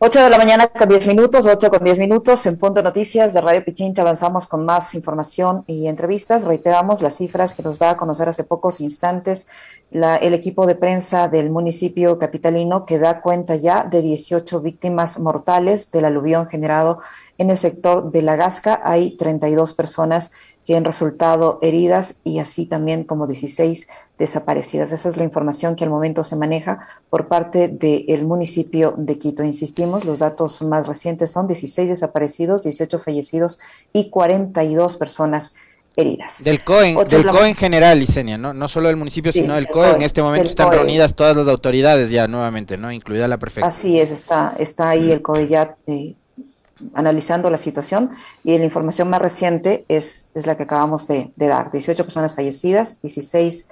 8 de la mañana con 10 minutos, 8 con 10 minutos, en Punto Noticias de Radio Pichincha avanzamos con más información y entrevistas. Reiteramos las cifras que nos da a conocer hace pocos instantes el equipo de prensa del municipio capitalino que da cuenta ya de 18 víctimas mortales del aluvión generado en el sector de La Gasca. Hay 32 personas que han resultado heridas y así también como 16 desaparecidas. Esa es la información que al momento se maneja por parte del municipio de Quito. Insistimos, los datos más recientes son 16 desaparecidos, 18 fallecidos y 42 personas heridas. Del COE, del COE en general, Licenia, ¿no? no solo del municipio, sino del COE. En este momento están reunidas todas las autoridades ya nuevamente, ¿no? Incluida la prefectura. Así es, está, está ahí el COE ya eh, analizando la situación y la información más reciente es, es la que acabamos de, de, dar. 18 personas fallecidas, 16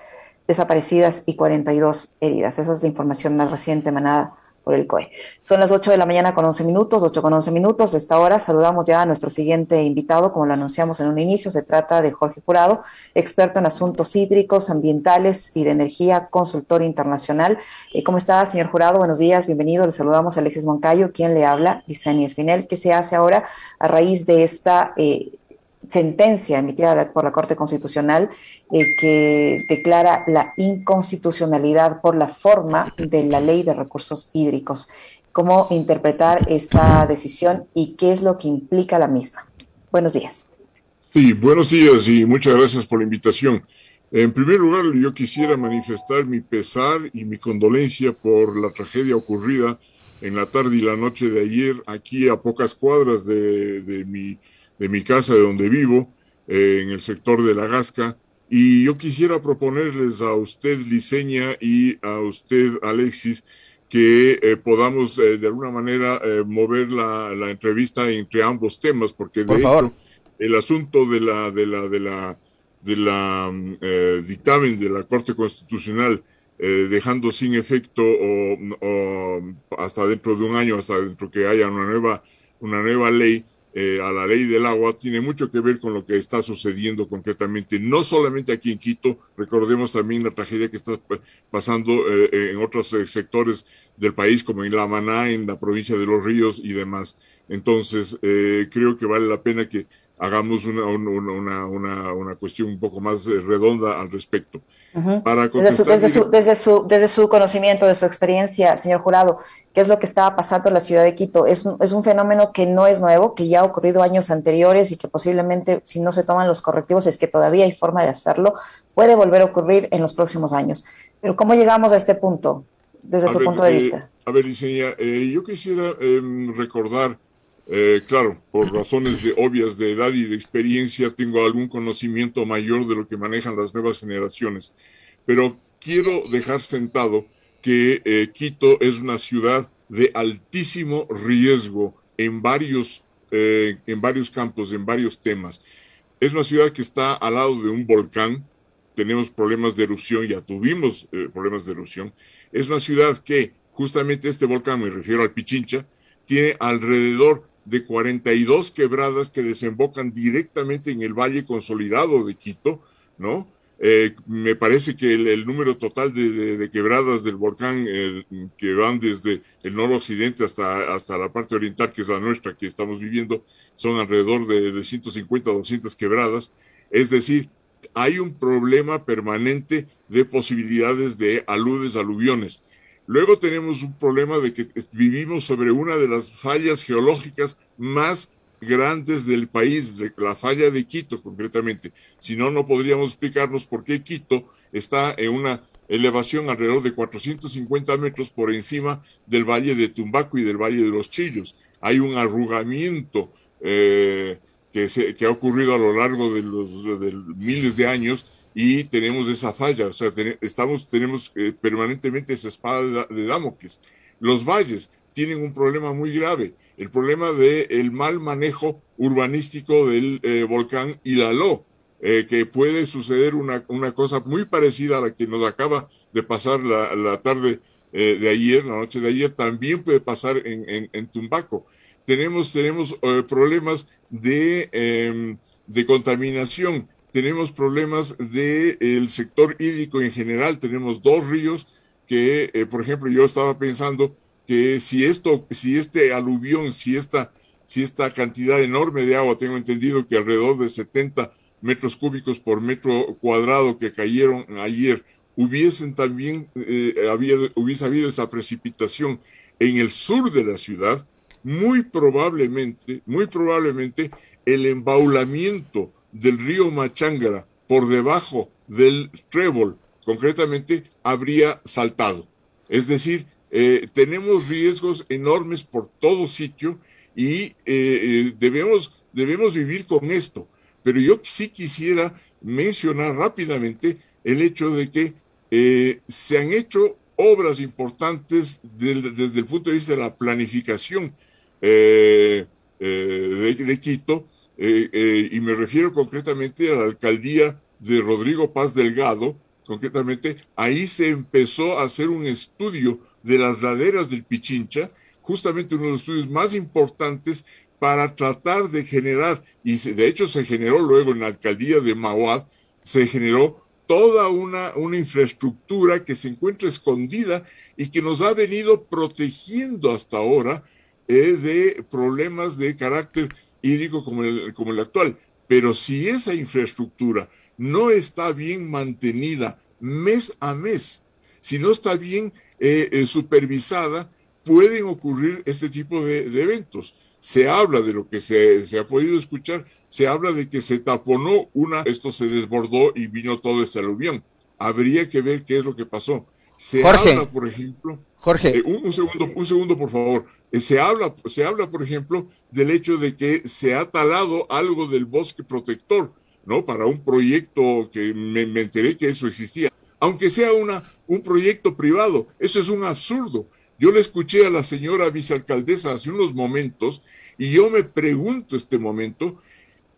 desaparecidas y 42 heridas. Esa es la información más reciente emanada por el COE. Son las 8 de la mañana con 11 minutos, 8 con 11 minutos. De esta hora saludamos ya a nuestro siguiente invitado, como lo anunciamos en un inicio. Se trata de Jorge Jurado, experto en asuntos hídricos, ambientales y de energía, consultor internacional. Eh, ¿Cómo está, señor Jurado? Buenos días, bienvenido. Le saludamos a Alexis Moncayo, quien le habla, Lisani Espinel. ¿Qué se hace ahora a raíz de esta eh, sentencia emitida por la Corte Constitucional eh, que declara la inconstitucionalidad por la forma de la ley de recursos hídricos. ¿Cómo interpretar esta decisión y qué es lo que implica la misma? Buenos días. Sí, buenos días y muchas gracias por la invitación. En primer lugar, yo quisiera manifestar mi pesar y mi condolencia por la tragedia ocurrida en la tarde y la noche de ayer aquí a pocas cuadras de, de mi de mi casa, de donde vivo, eh, en el sector de La Gasca. Y yo quisiera proponerles a usted, Liceña, y a usted, Alexis, que eh, podamos eh, de alguna manera mover la, la, entrevista entre ambos temas, porque de hecho el asunto de la, de la, de la, de la dictamen de la Corte Constitucional dejando sin efecto o, o, hasta dentro de un año, hasta dentro que haya una nueva, una nueva ley, eh, a la ley del agua tiene mucho que ver con lo que está sucediendo concretamente, no solamente aquí en Quito, recordemos también la tragedia que está pasando eh, en otros eh, sectores del país, como en La Maná, en la provincia de Los Ríos y demás. Entonces, eh, creo que vale la pena que hagamos una, una, una, una, cuestión un poco más eh, redonda al respecto. Para desde, su, desde, su, desde, su, desde, su, conocimiento, de su experiencia, señor jurado, ¿qué es lo que estaba pasando en la ciudad de Quito? Es, es un fenómeno que no es nuevo, que ya ha ocurrido años anteriores y que posiblemente, si no se toman los correctivos, es que todavía hay forma de hacerlo, puede volver a ocurrir en los próximos años. Pero ¿cómo llegamos a este punto, desde a su ver, punto de eh, vista? A ver, Liceña, eh, yo quisiera eh, recordar eh, claro, por razones de, obvias de edad y de experiencia, tengo algún conocimiento mayor de lo que manejan las nuevas generaciones, pero quiero dejar sentado que eh, Quito es una ciudad de altísimo riesgo en varios, eh, en varios campos, en varios temas. Es una ciudad que está al lado de un volcán, tenemos problemas de erupción, ya tuvimos problemas de erupción. Es una ciudad que justamente este volcán, me refiero al Pichincha, tiene alrededor de 42 quebradas que desembocan directamente en el valle consolidado de Quito, ¿no? Eh, me parece que el, número total de, quebradas del volcán que van desde el noroccidente hasta, hasta la parte oriental, que es la nuestra que estamos viviendo, son alrededor de, de 150 o 200 quebradas. Es decir, hay un problema permanente de posibilidades de aludes, aluviones. Luego tenemos un problema de que vivimos sobre una de las fallas geológicas más grandes del país, la falla de Quito concretamente. Si no, no podríamos explicarnos por qué Quito está en una elevación alrededor de 450 metros por encima del valle de Tumbaco y del valle de los Chillos. Hay un arrugamiento eh, que, se, ha ocurrido a lo largo de los de miles de años y tenemos esa falla, o sea, estamos, tenemos eh, permanentemente esa espada de, de, Damocles. Los valles tienen un problema muy grave, el problema del el mal manejo urbanístico del eh, volcán Hilaló, eh, que puede suceder una, una, cosa muy parecida a la que nos acaba de pasar la, la tarde eh, de ayer, la noche de ayer, también puede pasar en, en, en Tumbaco. Tenemos, tenemos problemas de, em, de contaminación, tenemos problemas del el sector hídrico en general, tenemos dos ríos que, eh, por ejemplo, yo estaba pensando que si esto, si este aluvión, si esta, si esta cantidad enorme de agua, tengo entendido que alrededor de 70 metros cúbicos por metro cuadrado que cayeron ayer, hubiesen también, eh, había, hubiese habido esa precipitación en el sur de la ciudad, muy probablemente, muy probablemente el embaulamiento del río Machangara por debajo del trébol, concretamente, habría saltado. Es decir, eh, tenemos riesgos enormes por todo sitio y eh, eh, debemos, debemos vivir con esto. Pero yo sí quisiera mencionar rápidamente el hecho de que se han hecho obras importantes desde el punto de vista de la planificación de, Quito, y me refiero concretamente a la alcaldía de Rodrigo Paz Delgado, concretamente, ahí se empezó a hacer un estudio de las laderas del Pichincha, justamente uno de los estudios más importantes para tratar de generar, y de hecho se generó luego en la alcaldía de Mauad, se generó toda una, una infraestructura que se encuentra escondida y que nos ha venido protegiendo hasta ahora eh, de problemas de carácter hídrico como el, como el actual. Pero si esa infraestructura no está bien mantenida mes a mes, si no está bien eh, eh, supervisada, pueden ocurrir este tipo de, eventos. Se habla de lo que se, ha podido escuchar, se habla de que se taponó una, esto se desbordó y vino todo este aluvión. Habría que ver qué es lo que pasó. Se habla, por ejemplo, Jorge. Eh, un, segundo, un segundo, por favor. se, habla, se habla, por ejemplo, del hecho de que se ha talado algo del bosque protector ¿no? Para un proyecto que me, enteré que eso existía, aunque sea una, un proyecto privado, eso es un absurdo. Yo le escuché a la señora vicealcaldesa hace unos momentos y yo me pregunto este momento,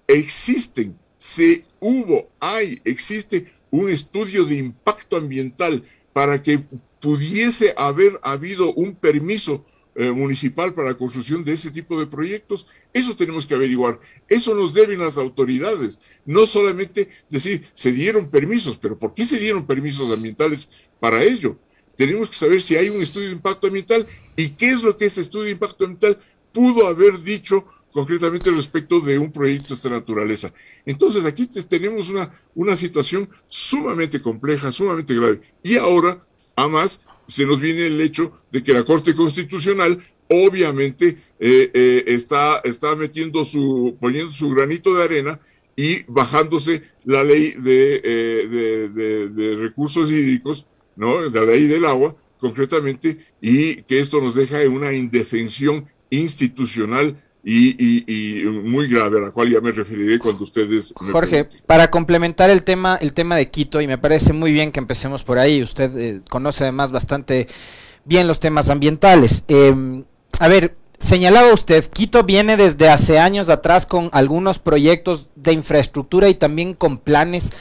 ¿existen, se hubo, hay, existe un estudio de impacto ambiental para que pudiese haber habido un permiso eh, municipal para la construcción de ese tipo de proyectos? Eso tenemos que averiguar. Eso nos deben las autoridades. No solamente decir, se dieron permisos, pero ¿por qué se dieron permisos ambientales para ello? Tenemos que saber si hay un estudio de impacto ambiental y qué es lo que ese estudio de impacto ambiental pudo haber dicho concretamente respecto de un proyecto de esta naturaleza. Entonces aquí tenemos una, una situación sumamente compleja, sumamente grave. Y ahora, además, se nos viene el hecho de que la Corte Constitucional obviamente eh, eh, está, está metiendo su, poniendo su granito de arena y bajándose la ley de, eh, de, recursos hídricos, ¿no? De la ley del agua, concretamente, y que esto nos deja en una indefensión institucional y, muy grave, a la cual ya me referiré cuando ustedes... Jorge, para complementar el tema, el tema de Quito, y me parece muy bien que empecemos por ahí, usted eh, conoce además bastante bien los temas ambientales. Em, a ver, señalaba usted, Quito viene desde hace años atrás con algunos proyectos de infraestructura y también con planes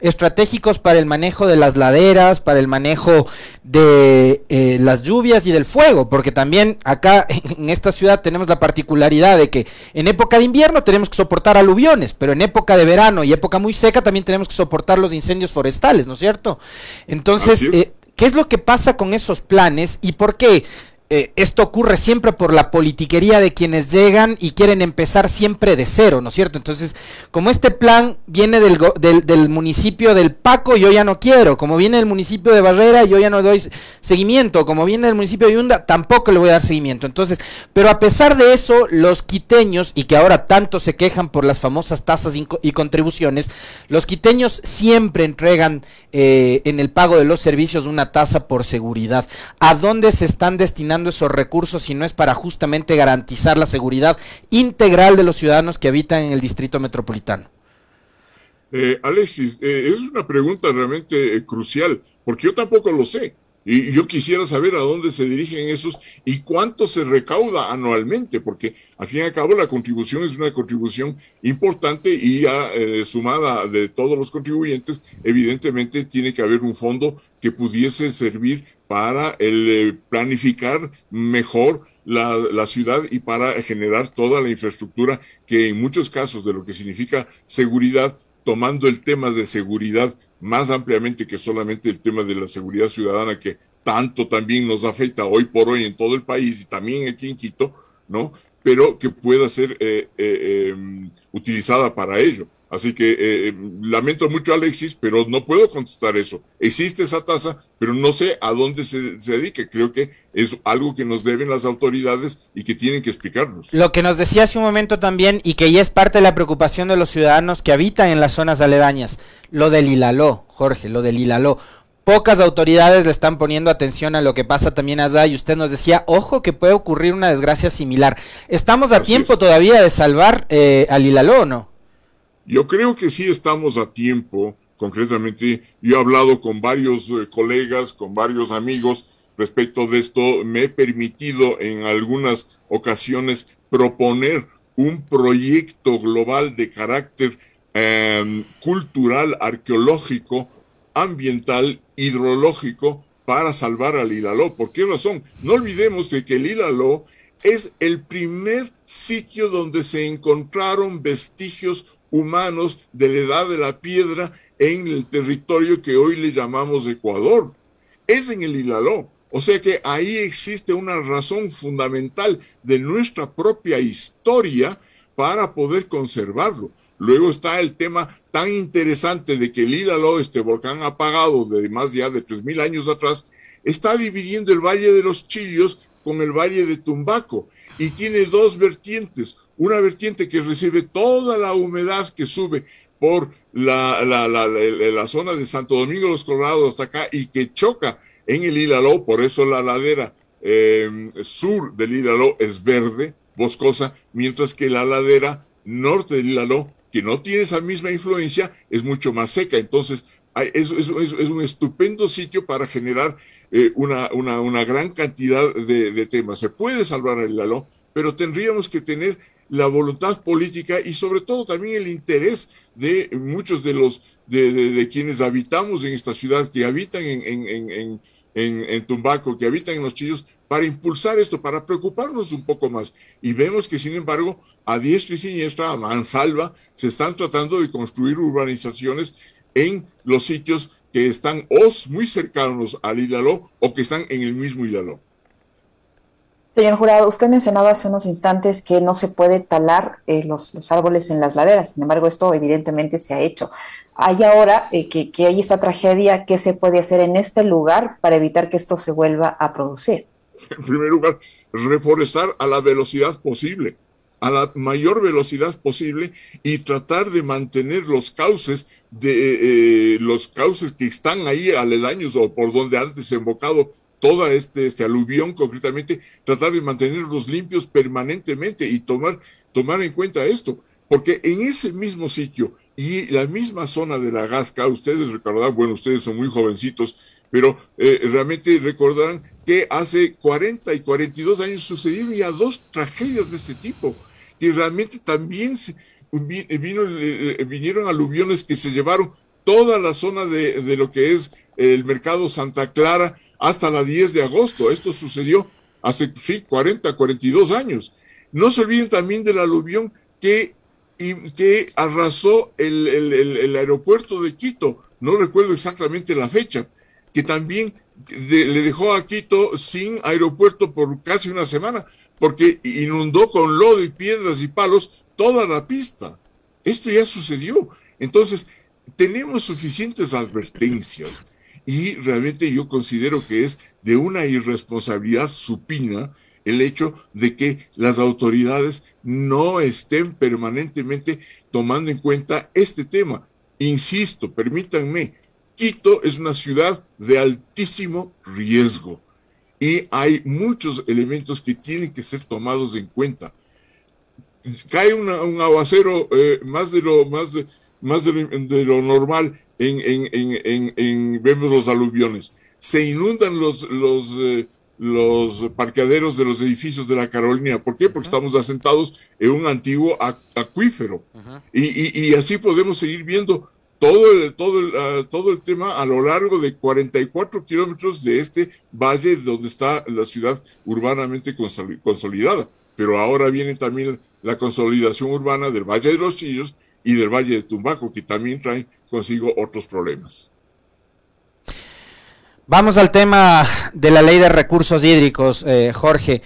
estratégicos para el manejo de las laderas, para el manejo de eh, las lluvias y del fuego, porque también acá en esta ciudad tenemos la particularidad de que en época de invierno tenemos que soportar aluviones, pero en época de verano y época muy seca también tenemos que soportar los incendios forestales, ¿no es cierto? Entonces, eh, ¿qué es lo que pasa con esos planes y por qué? Eh, esto ocurre siempre por la politiquería de quienes llegan y quieren empezar siempre de cero, ¿no es cierto? Entonces, como este plan viene del, del, municipio del Paco, yo ya no quiero. Como viene del municipio de Barrera, yo ya no doy seguimiento. Como viene del municipio de Yunda, tampoco le voy a dar seguimiento. Entonces, pero a pesar de eso, los quiteños, y que ahora tanto se quejan por las famosas tasas y, contribuciones, los quiteños siempre entregan eh, en el pago de los servicios una tasa por seguridad. ¿A dónde se están destinando? Esos recursos si no es para justamente garantizar la seguridad integral de los ciudadanos que habitan en el distrito metropolitano? Eh, Alexis, eh, es una pregunta realmente eh, crucial, porque yo tampoco lo sé. Y yo quisiera saber a dónde se dirigen esos y cuánto se recauda anualmente, porque al fin y al cabo la contribución es una contribución importante y ya sumada de todos los contribuyentes, evidentemente tiene que haber un fondo que pudiese servir para el, eh, planificar mejor la, la, ciudad y para generar toda la infraestructura que en muchos casos de lo que significa seguridad, tomando el tema de seguridad más ampliamente que solamente el tema de la seguridad ciudadana que tanto también nos afecta hoy por hoy en todo el país y también aquí en Quito, ¿no? Pero que pueda ser eh, eh, em, utilizada para ello. Así que eh, eh, lamento mucho, Alexis, pero no puedo contestar eso. Existe esa tasa, pero no sé a dónde se, se dedique. Creo que es algo que nos deben las autoridades y que tienen que explicarnos. Lo que nos decía hace un momento también, y que ya es parte de la preocupación de los ciudadanos que habitan en las zonas aledañas, lo del Hilaló, Jorge, lo del Hilaló. Pocas autoridades le están poniendo atención a lo que pasa también allá y usted nos decía, ojo que puede ocurrir una desgracia similar. ¿Estamos a tiempo todavía de salvar eh, al Hilaló o no? Yo creo que sí estamos a tiempo, concretamente. Yo he hablado con varios eh, colegas, con varios amigos respecto de esto. Me he permitido en algunas ocasiones proponer un proyecto global de carácter em, cultural, arqueológico, ambiental, hidrológico para salvar al Hilaló. ¿Por qué razón? No olvidemos de que el Hilaló es el primer sitio donde se encontraron vestigios humanos de la edad de la piedra en el territorio que hoy le llamamos Ecuador. Es en el Hilaló. O sea que ahí existe una razón fundamental de nuestra propia historia para poder conservarlo. Luego está el tema tan interesante de que el Hilaló, este volcán apagado de más ya de 3.000 años atrás, está dividiendo el Valle de los Chillos con el Valle de Tumbaco y tiene dos vertientes. Una vertiente que recibe toda la humedad que sube por la, la, la, la zona de Santo Domingo de los Colorados hasta acá y que choca en el Hilaló, por eso la ladera eh, sur del Hilaló es verde, boscosa, mientras que la ladera norte del Hilaló, que no tiene esa misma influencia, es mucho más seca. Entonces, es, un estupendo sitio para generar eh, una, una, una, gran cantidad de, temas. Se puede salvar el Hilaló, pero tendríamos que tener la voluntad política y sobre todo también el interés de muchos de los de quienes habitamos en esta ciudad, que habitan en, en, en, en, Tumbaco, que habitan en los Chillos, para impulsar esto, para preocuparnos un poco más. Y vemos que, sin embargo, a diestra y siniestra, a mansalva, se están tratando de construir urbanizaciones en los sitios que están o muy cercanos al Hilaló o que están en el mismo Hilaló. Señor jurado, usted mencionaba hace unos instantes que no se puede talar eh, los, los, árboles en las laderas, sin embargo esto evidentemente se ha hecho. Hay ahora eh, que, que, hay esta tragedia, ¿qué se puede hacer en este lugar para evitar que esto se vuelva a producir? En primer lugar, reforestar a la velocidad posible, a la mayor velocidad posible y tratar de mantener los cauces de eh, los cauces que están ahí aledaños o por donde han desembocado toda este, este aluvión concretamente, tratar de mantenerlos limpios permanentemente y tomar, tomar en cuenta esto, porque en ese mismo sitio y la misma zona de la Gasca, ustedes recordarán, bueno, ustedes son muy jovencitos, pero eh, realmente recordarán que hace 40 y 42 años sucedieron ya dos tragedias de este tipo, que realmente también se, vino, eh, vinieron aluviones que se llevaron toda la zona de, de lo que es el mercado Santa Clara, hasta la 10 de agosto. Esto sucedió hace sí, 40, 42 años. No se olviden también del aluvión que, que arrasó el, el, aeropuerto de Quito, no recuerdo exactamente la fecha, que también le dejó a Quito sin aeropuerto por casi una semana, porque inundó con lodo y piedras y palos toda la pista. Esto ya sucedió. Entonces, tenemos suficientes advertencias y realmente yo considero que es de una irresponsabilidad supina el hecho de que las autoridades no estén permanentemente tomando en cuenta este tema. Insisto, permítanme, Quito es una ciudad de altísimo riesgo y hay muchos elementos que tienen que ser tomados en cuenta. Cae una, un aguacero eh, más de lo más de, más de lo, de lo normal en, en, en, en, vemos los aluviones. Se inundan los, los, eh, los parqueaderos de los edificios de la Carolina. ¿Por qué? Porque uh -huh. estamos asentados en un antiguo acuífero. Uh -huh. y, y, y, así podemos seguir viendo todo el, todo, el, uh, todo el tema a lo largo de 44 kilómetros de este valle donde está la ciudad urbanamente consolidada. Pero ahora viene también la consolidación urbana del Valle de los Chillos y del Valle de Tumbaco, que también traen consigo otros problemas. Vamos al tema de la ley de recursos hídricos, eh, Jorge.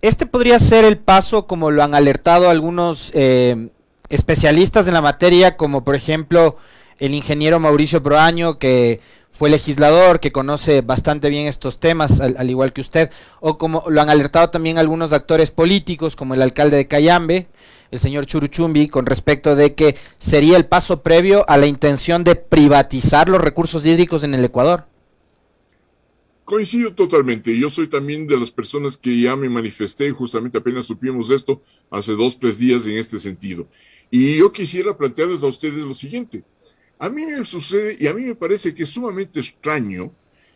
este podría ser el paso, como lo han alertado algunos eh, especialistas en la materia, como por ejemplo el ingeniero Mauricio Proaño, que fue legislador, que conoce bastante bien estos temas, al, igual que usted, o como lo han alertado también algunos actores políticos, como el alcalde de Cayambe, el señor Churuchumbi, con respecto de que sería el paso previo a la intención de privatizar los recursos hídricos en el Ecuador. Coincido totalmente. Yo soy también de las personas que ya me manifesté, justamente apenas supimos esto hace dos, tres días en este sentido. Y yo quisiera plantearles a ustedes lo siguiente. A mí me sucede y a mí me parece que es sumamente extraño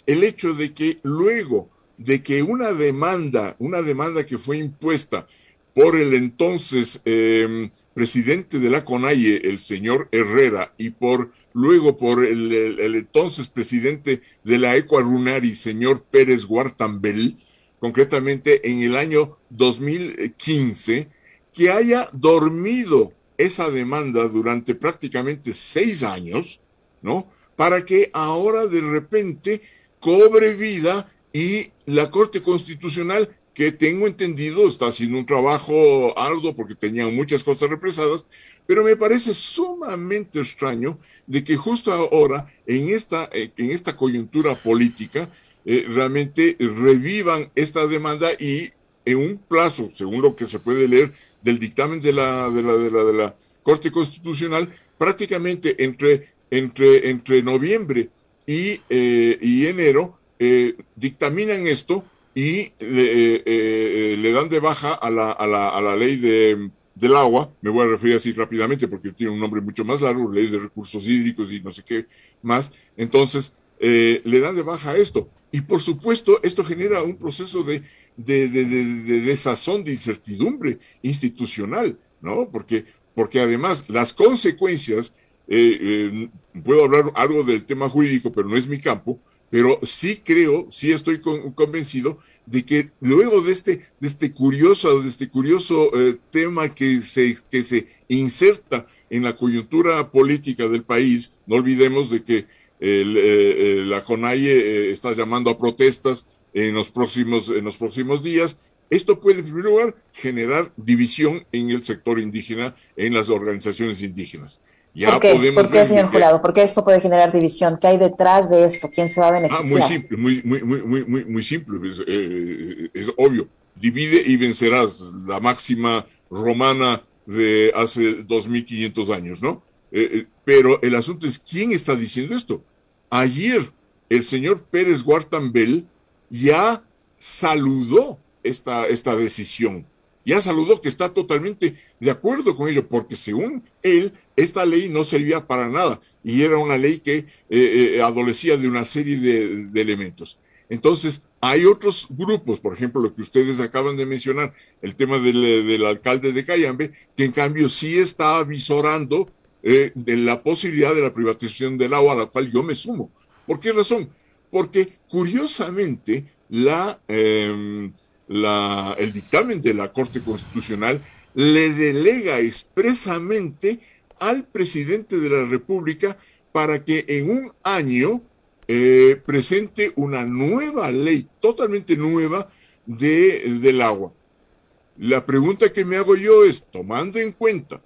el hecho de que luego de que una demanda, una demanda que fue impuesta por el entonces em, presidente de la CONAIE, el señor Herrera, y por luego por el, entonces presidente de la Ecuarunari, señor Pérez Guartambel, concretamente en el año 2015, que haya dormido esa demanda durante prácticamente seis años, ¿no? Para que ahora de repente cobre vida y la Corte Constitucional, que tengo entendido está haciendo un trabajo arduo porque tenían muchas cosas represadas, pero me parece sumamente extraño de que justo ahora, en esta, en esta coyuntura política, eh, realmente revivan esta demanda y en un plazo, según lo que se puede leer del dictamen de la, de la, de la, de la Corte Constitucional, prácticamente entre, entre, entre noviembre y, eh, y enero, eh, dictaminan esto y le, le, dan de baja a la, a la, a la ley de, del agua, me voy a referir así rápidamente porque tiene un nombre mucho más largo, ley de recursos hídricos y no sé qué más, entonces le dan de baja esto. Y por supuesto, esto genera un proceso de, de, de, de, desazón, de incertidumbre institucional, ¿no? Porque, porque además las consecuencias, eh, eh, puedo hablar algo del tema jurídico, pero no es mi campo, pero sí creo, sí estoy convencido de que luego de este, de este curioso, de este curioso eh, tema que se, que se inserta en la coyuntura política del país, no olvidemos de que la CONAIE está llamando a protestas en los próximos, en los próximos días. Esto puede, en primer lugar, generar división en el sector indígena, en las organizaciones indígenas. Ya ¿Por qué, podemos ¿Por qué señor jurado? ¿Por qué esto puede generar división? ¿Qué hay detrás de esto? ¿Quién se va a beneficiar? Ah, muy simple, muy, muy, muy, muy, muy simple. Eh, es, obvio. Divide y vencerás, la máxima romana de hace 2500 años, ¿no? Eh, eh, pero el asunto es, ¿quién está diciendo esto? Ayer, el señor Pérez Guartambel ya saludó esta, esta decisión, ya saludó que está totalmente de acuerdo con ello, porque según él, esta ley no servía para nada y era una ley que eh, eh, adolecía de una serie de, elementos. Entonces, hay otros grupos, por ejemplo, lo que ustedes acaban de mencionar, el tema del, alcalde de Cayambe, que en cambio sí está avisorando eh, de la posibilidad de la privatización del agua, a la cual yo me sumo. ¿Por qué razón? Porque curiosamente em, la, el dictamen de la Corte Constitucional le delega expresamente al presidente de la República para que en un año eh, presente una nueva ley, totalmente nueva, de, del agua. La pregunta que me hago yo es, tomando en cuenta,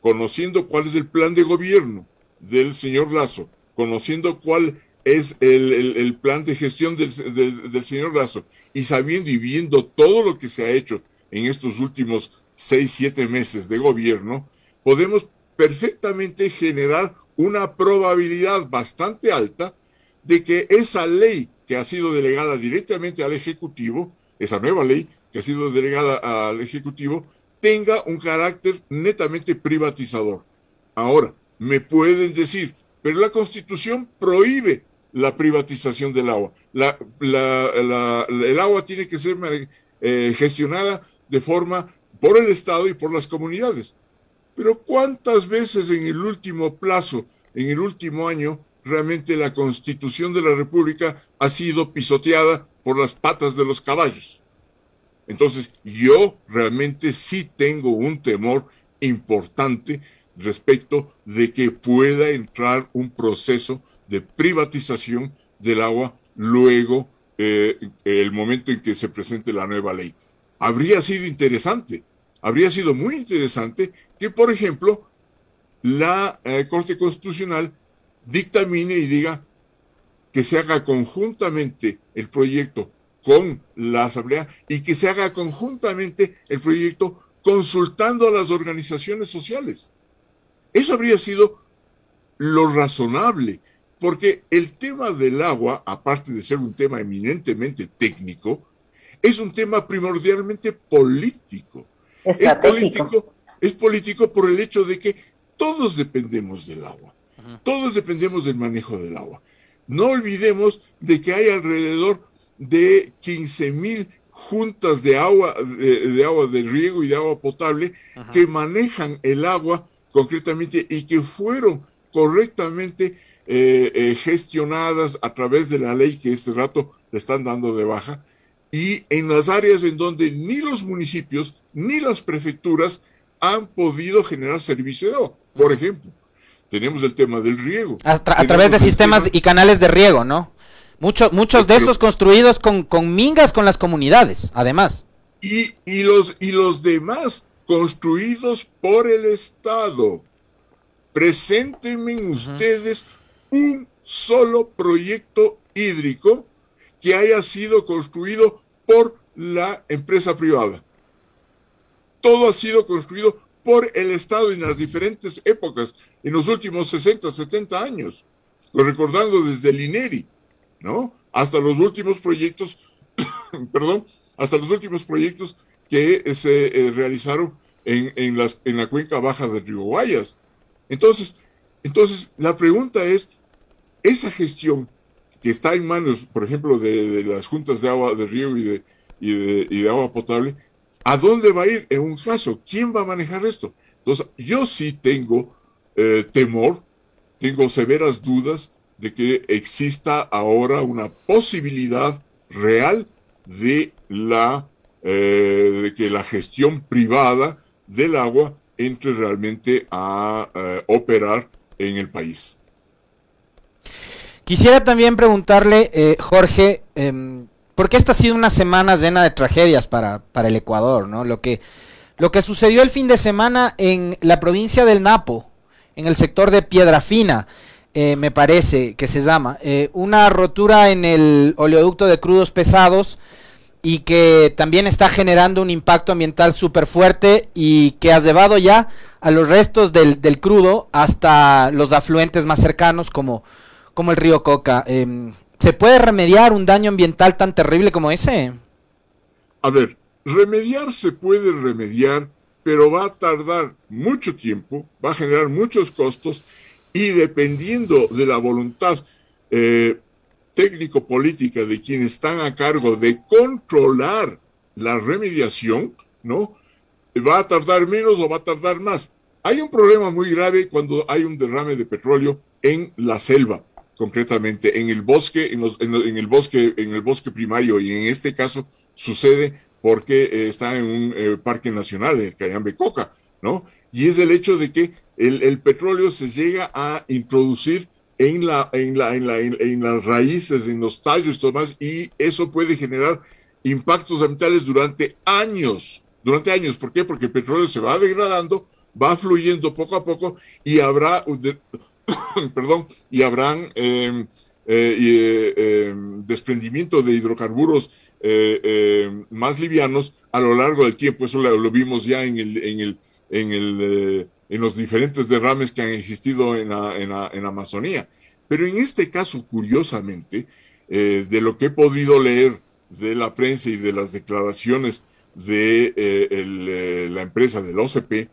conociendo cuál es el plan de gobierno del señor Lazo, conociendo cuál es el, plan de gestión del, señor Lazo y sabiendo y viendo todo lo que se ha hecho en estos últimos seis, siete meses de gobierno, podemos perfectamente generar una probabilidad bastante alta de que esa ley que ha sido delegada directamente al Ejecutivo, esa nueva ley que ha sido delegada al Ejecutivo, tenga un carácter netamente privatizador. Ahora, me pueden decir, pero la Constitución prohíbe la privatización del agua. el agua tiene que ser eh, gestionada de forma por el Estado y por las comunidades. Pero ¿cuántas veces en el último plazo, en el último año, realmente la constitución de la República ha sido pisoteada por las patas de los caballos? Entonces, yo realmente sí tengo un temor importante respecto de que pueda entrar un proceso de privatización del agua luego eh, el momento en que se presente la nueva ley. Habría sido interesante, habría sido muy interesante que, por ejemplo, la eh, Corte Constitucional dictamine y diga que se haga conjuntamente el proyecto con la Asamblea y que se haga conjuntamente el proyecto consultando a las organizaciones sociales. Eso habría sido lo razonable, porque el tema del agua, aparte de ser un tema eminentemente técnico, es un tema primordialmente político. Es político, es político por el hecho de que todos dependemos del agua, todos dependemos del manejo del agua. No olvidemos de que hay alrededor de 15 mil juntas de agua, de, agua de riego y de agua potable que manejan el agua concretamente y que fueron correctamente eh, eh, gestionadas a través de la ley que este rato le están dando de baja y en las áreas en donde ni los municipios ni las prefecturas han podido generar servicio de agua. Por ejemplo, tenemos el tema del riego. A, través de sistemas y canales de riego, ¿no? Mucho, muchos de esos construidos con, con, mingas con las comunidades, además. Y, y, los, y los demás construidos por el Estado. Preséntenme ustedes un solo proyecto hídrico que haya sido construido por la empresa privada. Todo ha sido construido por el Estado en las diferentes épocas, en los últimos 60, 70 años, recordando desde el INERI, ¿no? Hasta los últimos proyectos, perdón, hasta los últimos proyectos que se eh, realizaron en, en, las, en la cuenca baja del río Guayas. Entonces, entonces, la pregunta es, esa gestión que está en manos, por ejemplo, de, las juntas de agua de río y de, y de, agua potable, ¿a dónde va a ir en un caso? ¿Quién va a manejar esto? Entonces, yo sí tengo eh, temor, tengo severas dudas de que exista ahora una posibilidad real de la eh, de que la gestión privada del agua entre realmente a eh, operar en el país. Quisiera también preguntarle, eh, Jorge, eh, porque esta ha sido una semana llena de tragedias para, para el Ecuador, ¿no? Lo que, lo que sucedió el fin de semana en la provincia del Napo, en el sector de Piedra Fina, eh, me parece que se llama, eh, una rotura en el oleoducto de crudos pesados y que también está generando un impacto ambiental súper fuerte y que ha llevado ya a los restos del, del, crudo hasta los afluentes más cercanos como, como el río Coca. Eh, ¿Se puede remediar un daño ambiental tan terrible como ese? A ver, remediar se puede remediar, pero va a tardar mucho tiempo, va a generar muchos costos y dependiendo de la voluntad eh, técnico-política de quienes están a cargo de controlar la remediación, ¿no? Va a tardar menos o va a tardar más. Hay un problema muy grave cuando hay un derrame de petróleo en la selva, concretamente en el bosque, en, el bosque, en el bosque primario y en este caso sucede porque eh, está en un eh, parque nacional, el Cayambe Coca, ¿no? Y es el hecho de que el, el petróleo se llega a introducir en, la, en, la, en, la, en, las raíces, en los tallos y todo más, y eso puede generar impactos ambientales durante años, durante años. ¿Por qué? Porque el petróleo se va degradando, va fluyendo poco a poco y habrá, perdón, y habrán em, eh, eh, em, desprendimiento de hidrocarburos eh, em, más livianos a lo largo del tiempo. Eso lo, vimos ya en el, en el, en el en los diferentes derrames que han existido en en Amazonía. Pero en este caso, curiosamente, eh, de lo que he podido leer de la prensa y de las declaraciones de eh, eh, la empresa del OCP,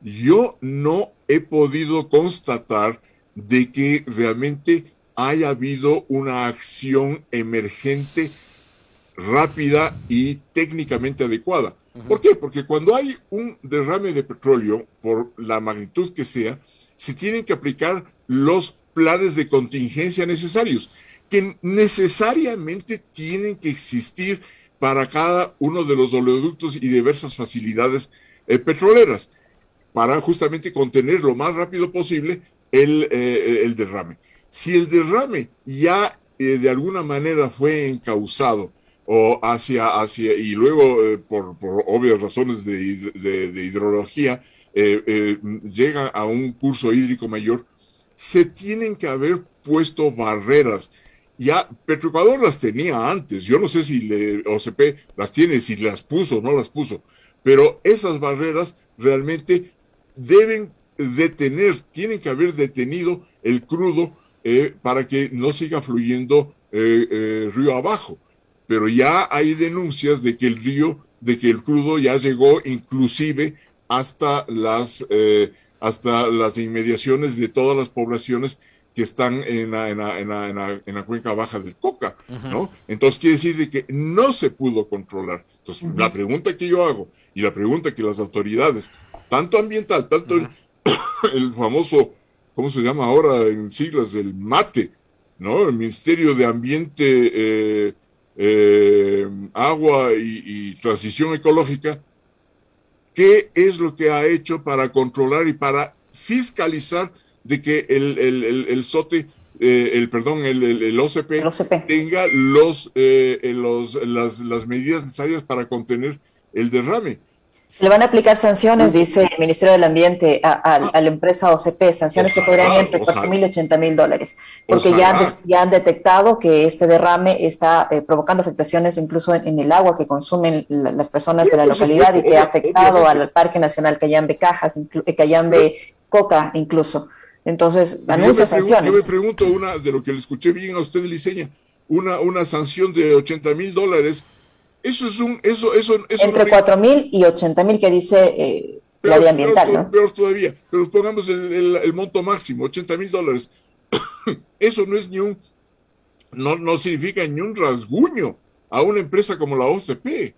yo no he podido constatar de que realmente haya habido una acción emergente rápida y técnicamente adecuada. ¿Por qué? Porque cuando hay un derrame de petróleo, por la magnitud que sea, se tienen que aplicar los planes de contingencia necesarios, que necesariamente tienen que existir para cada uno de los oleoductos y diversas facilidades eh, petroleras, para justamente contener lo más rápido posible el, eh, el derrame. Si el derrame ya de alguna manera fue encausado o hacia, hacia y luego por, por, obvias razones de, de, hidrología llega a un curso hídrico mayor, se tienen que haber puesto barreras. Ya Petroecuador las tenía antes, yo no sé si OCP las tiene, si las puso o no las puso, pero esas barreras realmente deben detener, tienen que haber detenido el crudo eh, para que no siga fluyendo eh, eh, río abajo. Pero ya hay denuncias de que el río, de que el crudo ya llegó inclusive hasta las, hasta las inmediaciones de todas las poblaciones que están en la, en la, en la, cuenca baja del Coca, ¿no? Entonces quiere decir que no se pudo controlar. Entonces, la pregunta que yo hago y la pregunta que las autoridades, tanto ambiental, tanto el, famoso, ¿cómo se llama ahora en siglas? El MATE, ¿no? El Ministerio de Ambiente, eh, eh, Agua y, y Transición Ecológica, ¿qué es lo que ha hecho para controlar y para fiscalizar de que el, el, el, SOTE, eh, el perdón, el, el OCP, tenga los, eh, los, las, las medidas necesarias para contener el derrame. Se le van a aplicar sanciones, dice el Ministerio del Ambiente, a, a, la empresa OCP, sanciones que podrían ir entre 4 mil y 80 mil dólares, porque ya han, ya han, detectado que este derrame está provocando afectaciones incluso en, el agua que consumen las personas de la localidad y que ha afectado al Parque Nacional Cayambe Cajas, Cayambe Coca incluso. Entonces, anuncia sanciones. Yo me pregunto una de lo que le escuché bien a usted, Liceña, una, una sanción de 80 mil dólares. Eso es un, eso, eso, eso Entre 4 mil y 80 mil que dice eh, la ley ambiental, ¿no? Peor todavía, pero pongamos el, el, monto máximo, 80 mil dólares. eso no es ni un, no, no significa ni un rasguño a una empresa como la OCP,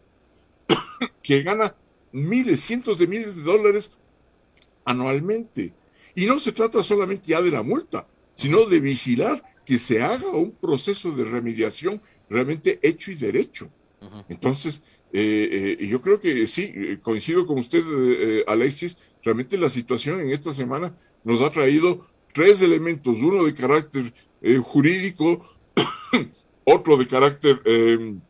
que gana miles, cientos de miles de dólares anualmente. Y no se trata solamente ya de la multa, sino de vigilar que se haga un proceso de remediación realmente hecho y derecho. Entonces, eh, eh, yo creo que sí, eh, coincido con usted, Alexis, realmente la situación en esta semana nos ha traído tres elementos, uno de carácter jurídico, otro de carácter em,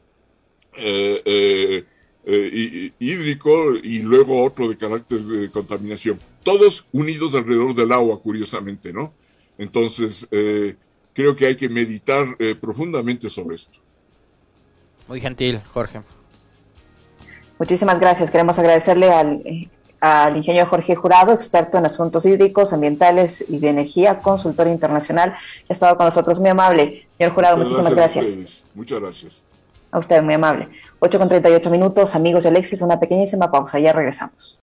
hídrico y luego otro de carácter de contaminación todos unidos alrededor del agua, curiosamente, ¿no? Entonces, eh, creo que hay que meditar eh, profundamente sobre esto. Muy gentil, Jorge. Muchísimas gracias. Queremos agradecerle al, al ingeniero Jorge Jurado, experto en asuntos hídricos, ambientales y de energía, consultor internacional. Ha estado con nosotros muy amable. Señor Jurado, muchísimas gracias. Muchas gracias. A usted, muy amable. 8 con 38 minutos, amigos de Alexis, una pequeñísima pausa. Ya regresamos.